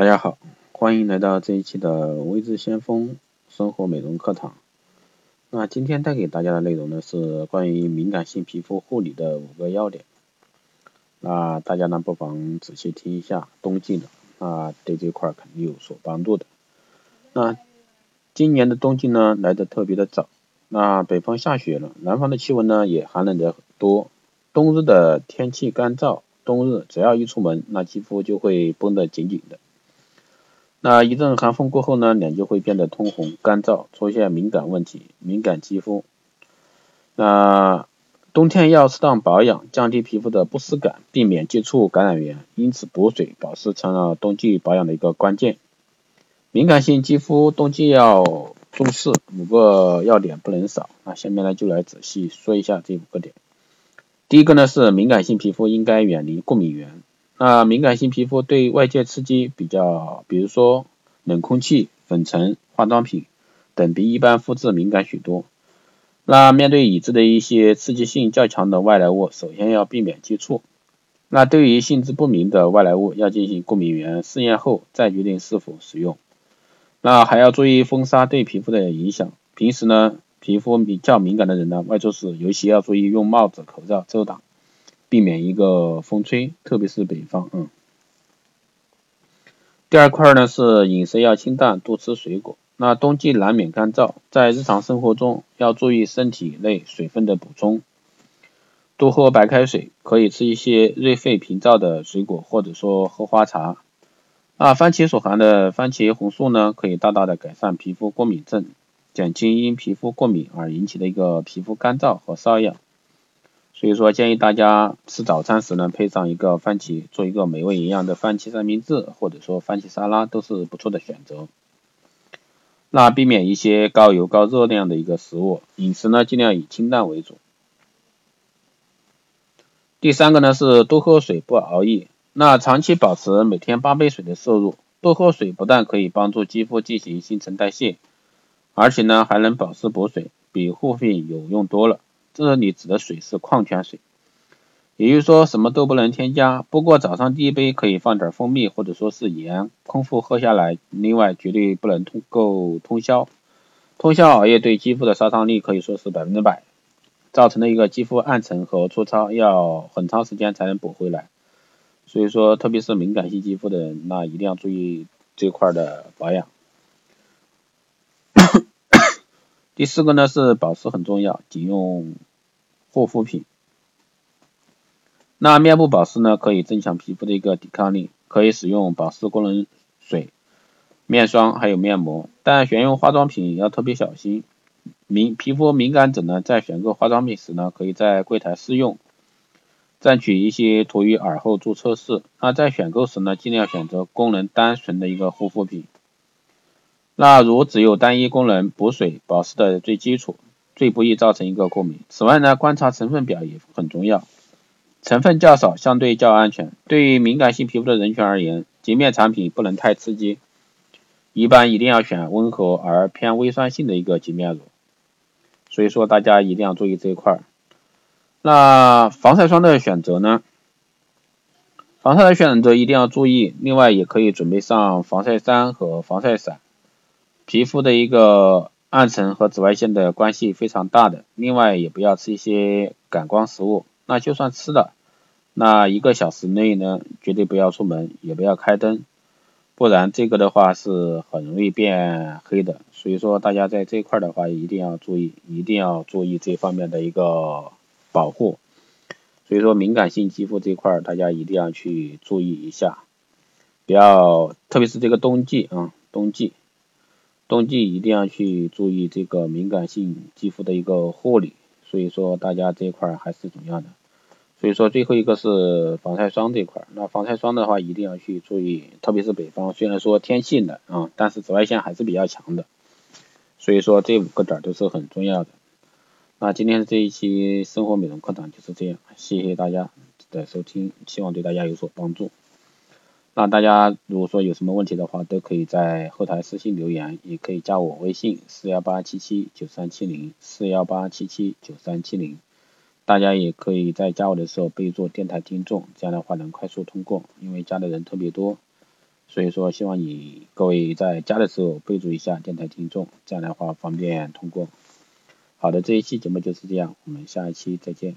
大家好，欢迎来到这一期的微智先锋生活美容课堂。那今天带给大家的内容呢是关于敏感性皮肤护理的五个要点。那大家呢不妨仔细听一下，冬季的那对这块肯定有所帮助的。那今年的冬季呢来的特别的早，那北方下雪了，南方的气温呢也寒冷的多，冬日的天气干燥，冬日只要一出门，那肌肤就会绷得紧紧的。那一阵寒风过后呢，脸就会变得通红、干燥，出现敏感问题，敏感肌肤。那冬天要适当保养，降低皮肤的不适感，避免接触感染源。因此，补水保湿成了冬季保养的一个关键。敏感性肌肤冬季要重视五个要点不能少。那下面呢就来仔细说一下这五个点。第一个呢是敏感性皮肤应该远离过敏源。那敏感性皮肤对外界刺激比较，比如说冷空气、粉尘、化妆品等，比一般肤质敏感许多。那面对已知的一些刺激性较强的外来物，首先要避免接触。那对于性质不明的外来物，要进行过敏原试验后再决定是否使用。那还要注意风沙对皮肤的影响。平时呢，皮肤比较敏感的人呢，外出时尤其要注意用帽子、口罩遮挡。避免一个风吹，特别是北方，嗯。第二块呢是饮食要清淡，多吃水果。那冬季难免干燥，在日常生活中要注意身体内水分的补充，多喝白开水，可以吃一些润肺平燥的水果，或者说喝花茶。那番茄所含的番茄红素呢，可以大大的改善皮肤过敏症，减轻因皮肤过敏而引起的一个皮肤干燥和瘙痒。所以说，建议大家吃早餐时呢，配上一个番茄，做一个美味营养的番茄三明治，或者说番茄沙拉，都是不错的选择。那避免一些高油高热量的一个食物，饮食呢尽量以清淡为主。第三个呢是多喝水，不熬夜。那长期保持每天八杯水的摄入，多喝水不但可以帮助肌肤进行新陈代谢，而且呢还能保湿补水，比护肤品有用多了。这里指的水是矿泉水，也就是说什么都不能添加。不过早上第一杯可以放点蜂蜜或者说是盐，空腹喝下来。另外绝对不能通够通宵，通宵熬夜对肌肤的杀伤力可以说是百分之百，造成的一个肌肤暗沉和粗糙，要很长时间才能补回来。所以说，特别是敏感性肌肤的人，那一定要注意这块的保养。第四个呢是保湿很重要，仅用护肤品。那面部保湿呢可以增强皮肤的一个抵抗力，可以使用保湿功能水、面霜还有面膜，但选用化妆品要特别小心。敏皮肤敏感者呢在选购化妆品时呢，可以在柜台试用，蘸取一些涂于耳后做测试。那在选购时呢，尽量选择功能单纯的一个护肤品。那如只有单一功能补水保湿的最基础，最不易造成一个过敏。此外呢，观察成分表也很重要，成分较少相对较安全。对于敏感性皮肤的人群而言，洁面产品不能太刺激，一般一定要选温和而偏微酸性的一个洁面乳。所以说大家一定要注意这一块。那防晒霜的选择呢？防晒的选择一定要注意，另外也可以准备上防晒衫和防晒伞。皮肤的一个暗沉和紫外线的关系非常大的，另外也不要吃一些感光食物。那就算吃了，那一个小时内呢，绝对不要出门，也不要开灯，不然这个的话是很容易变黑的。所以说大家在这块的话一定要注意，一定要注意这方面的一个保护。所以说敏感性肌肤这块大家一定要去注意一下，不要特别是这个冬季啊，冬季。冬季一定要去注意这个敏感性肌肤的一个护理，所以说大家这一块还是重要的。所以说最后一个是防晒霜这块，那防晒霜的话一定要去注意，特别是北方，虽然说天气冷啊，但是紫外线还是比较强的。所以说这五个点都是很重要的。那今天这一期生活美容课堂就是这样，谢谢大家的收听，希望对大家有所帮助。那大家如果说有什么问题的话，都可以在后台私信留言，也可以加我微信四幺八七七九三七零四幺八七七九三七零。大家也可以在加我的时候备注电台听众，这样的话能快速通过，因为加的人特别多。所以说希望你各位在加的时候备注一下电台听众，这样的话方便通过。好的，这一期节目就是这样，我们下一期再见。